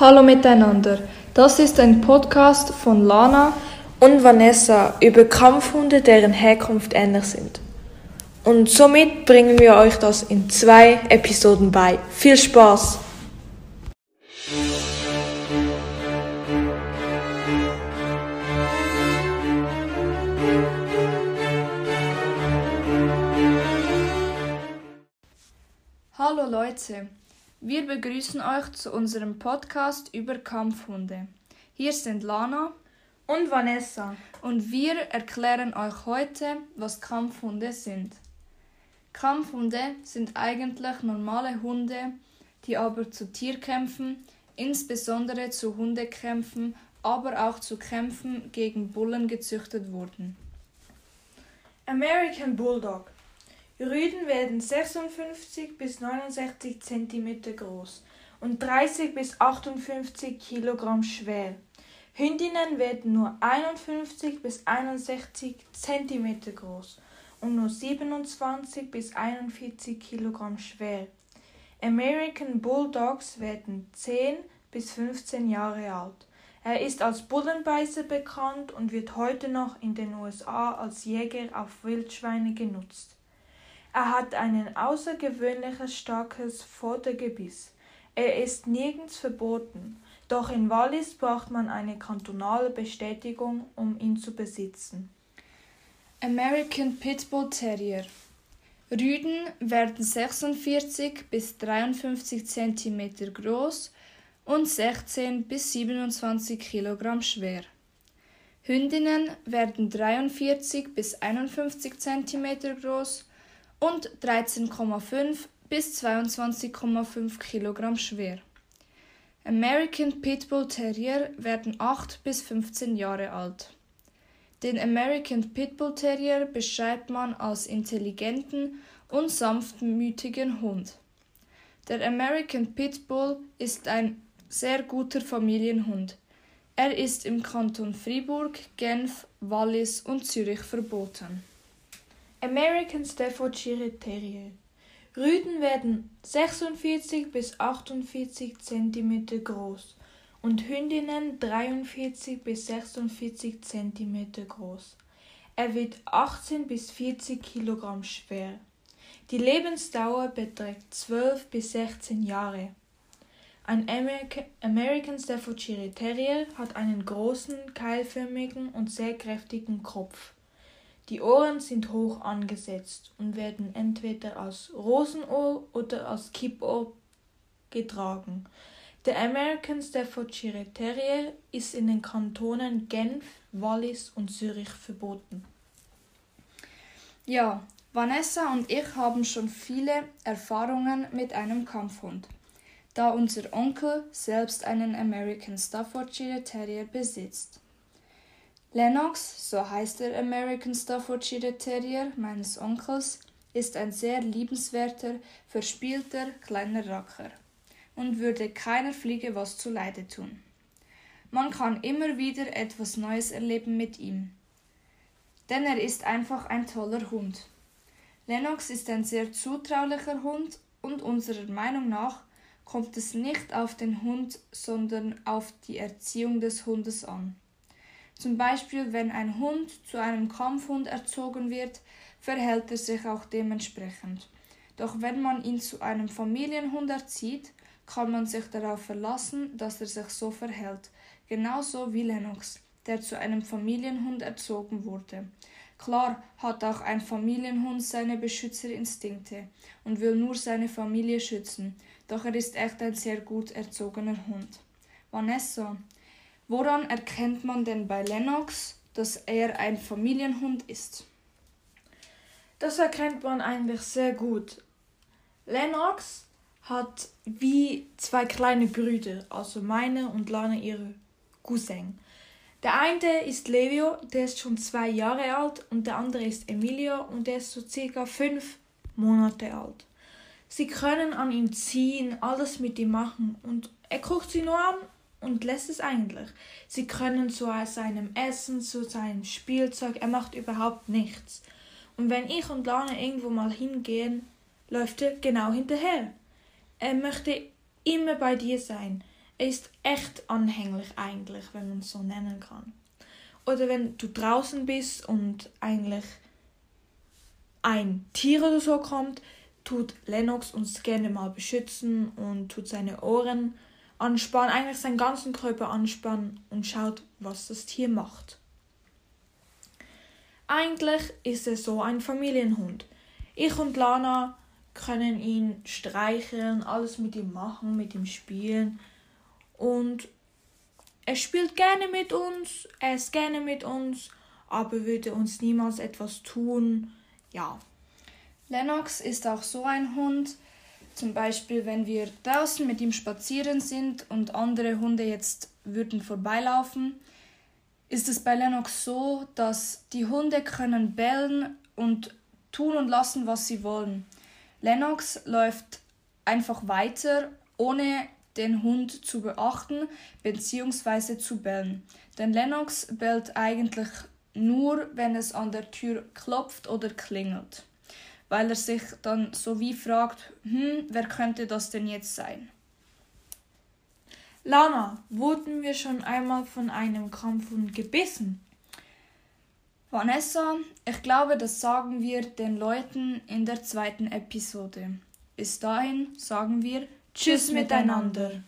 Hallo miteinander. Das ist ein Podcast von Lana und Vanessa über Kampfhunde, deren Herkunft ähnlich sind. Und somit bringen wir euch das in zwei Episoden bei. Viel Spaß! Hallo Leute, wir begrüßen euch zu unserem Podcast über Kampfhunde. Hier sind Lana und Vanessa und wir erklären euch heute, was Kampfhunde sind. Kampfhunde sind eigentlich normale Hunde, die aber zu Tierkämpfen, insbesondere zu Hundekämpfen, aber auch zu Kämpfen gegen Bullen gezüchtet wurden. American Bulldog Rüden werden 56 bis 69 cm groß und 30 bis 58 kg schwer. Hündinnen werden nur 51 bis 61 cm groß und nur 27 bis 41 kg schwer. American Bulldogs werden 10 bis 15 Jahre alt. Er ist als Bullenbeißer bekannt und wird heute noch in den USA als Jäger auf Wildschweine genutzt. Er hat ein außergewöhnlich starkes Vordergebiss. Er ist nirgends verboten, doch in Wallis braucht man eine kantonale Bestätigung, um ihn zu besitzen. American Pitbull Terrier Rüden werden 46 bis 53 cm groß und 16 bis 27 kg schwer. Hündinnen werden 43 bis 51 cm groß und 13,5 bis 22,5 Kilogramm schwer. American Pitbull Terrier werden 8 bis 15 Jahre alt. Den American Pitbull Terrier beschreibt man als intelligenten und sanftmütigen Hund. Der American Pitbull ist ein sehr guter Familienhund. Er ist im Kanton Fribourg, Genf, Wallis und Zürich verboten. American Staffordshire Terrier. Rüden werden 46 bis 48 cm groß und Hündinnen 43 bis 46 cm groß. Er wird 18 bis 40 kg schwer. Die Lebensdauer beträgt 12 bis 16 Jahre. Ein American Staffordshire Terrier hat einen großen, keilförmigen und sehr kräftigen Kopf. Die Ohren sind hoch angesetzt und werden entweder als Rosenohr oder als Kippohr getragen. Der American Staffordshire Terrier ist in den Kantonen Genf, Wallis und Zürich verboten. Ja, Vanessa und ich haben schon viele Erfahrungen mit einem Kampfhund, da unser Onkel selbst einen American Staffordshire Terrier besitzt. Lennox, so heißt der American Staffordshire Terrier meines Onkels, ist ein sehr liebenswerter, verspielter kleiner Racker und würde keiner Fliege was zuleide tun. Man kann immer wieder etwas Neues erleben mit ihm. Denn er ist einfach ein toller Hund. Lennox ist ein sehr zutraulicher Hund und unserer Meinung nach kommt es nicht auf den Hund, sondern auf die Erziehung des Hundes an. Zum Beispiel, wenn ein Hund zu einem Kampfhund erzogen wird, verhält er sich auch dementsprechend. Doch wenn man ihn zu einem Familienhund erzieht, kann man sich darauf verlassen, dass er sich so verhält, genauso wie Lennox, der zu einem Familienhund erzogen wurde. Klar hat auch ein Familienhund seine Beschützerinstinkte und will nur seine Familie schützen, doch er ist echt ein sehr gut erzogener Hund. Vanessa, Woran erkennt man denn bei Lennox, dass er ein Familienhund ist? Das erkennt man eigentlich sehr gut. Lennox hat wie zwei kleine Brüder, also meine und Lana ihre Cousin. Der eine ist Levio, der ist schon zwei Jahre alt, und der andere ist Emilio und der ist so circa fünf Monate alt. Sie können an ihm ziehen, alles mit ihm machen und er guckt sie nur an und lässt es eigentlich. Sie können zu seinem Essen, zu seinem Spielzeug, er macht überhaupt nichts. Und wenn ich und Lana irgendwo mal hingehen, läuft er genau hinterher. Er möchte immer bei dir sein. Er ist echt anhänglich eigentlich, wenn man es so nennen kann. Oder wenn du draußen bist und eigentlich ein Tier oder so kommt, tut Lennox uns gerne mal beschützen und tut seine Ohren anspannen, eigentlich seinen ganzen Körper anspannen und schaut, was das Tier macht. Eigentlich ist er so ein Familienhund. Ich und Lana können ihn streicheln, alles mit ihm machen, mit ihm spielen. Und er spielt gerne mit uns, er ist gerne mit uns, aber würde uns niemals etwas tun. Ja. Lennox ist auch so ein Hund. Zum Beispiel, wenn wir draußen mit ihm spazieren sind und andere Hunde jetzt würden vorbeilaufen, ist es bei Lennox so, dass die Hunde können bellen und tun und lassen, was sie wollen. Lennox läuft einfach weiter, ohne den Hund zu beachten bzw. zu bellen. Denn Lennox bellt eigentlich nur, wenn es an der Tür klopft oder klingelt, weil er sich dann so wie fragt, hm, wer könnte das denn jetzt sein? Lana, wurden wir schon einmal von einem Kampfhund gebissen? Vanessa, ich glaube, das sagen wir den Leuten in der zweiten Episode. Bis dahin sagen wir Tschüss miteinander.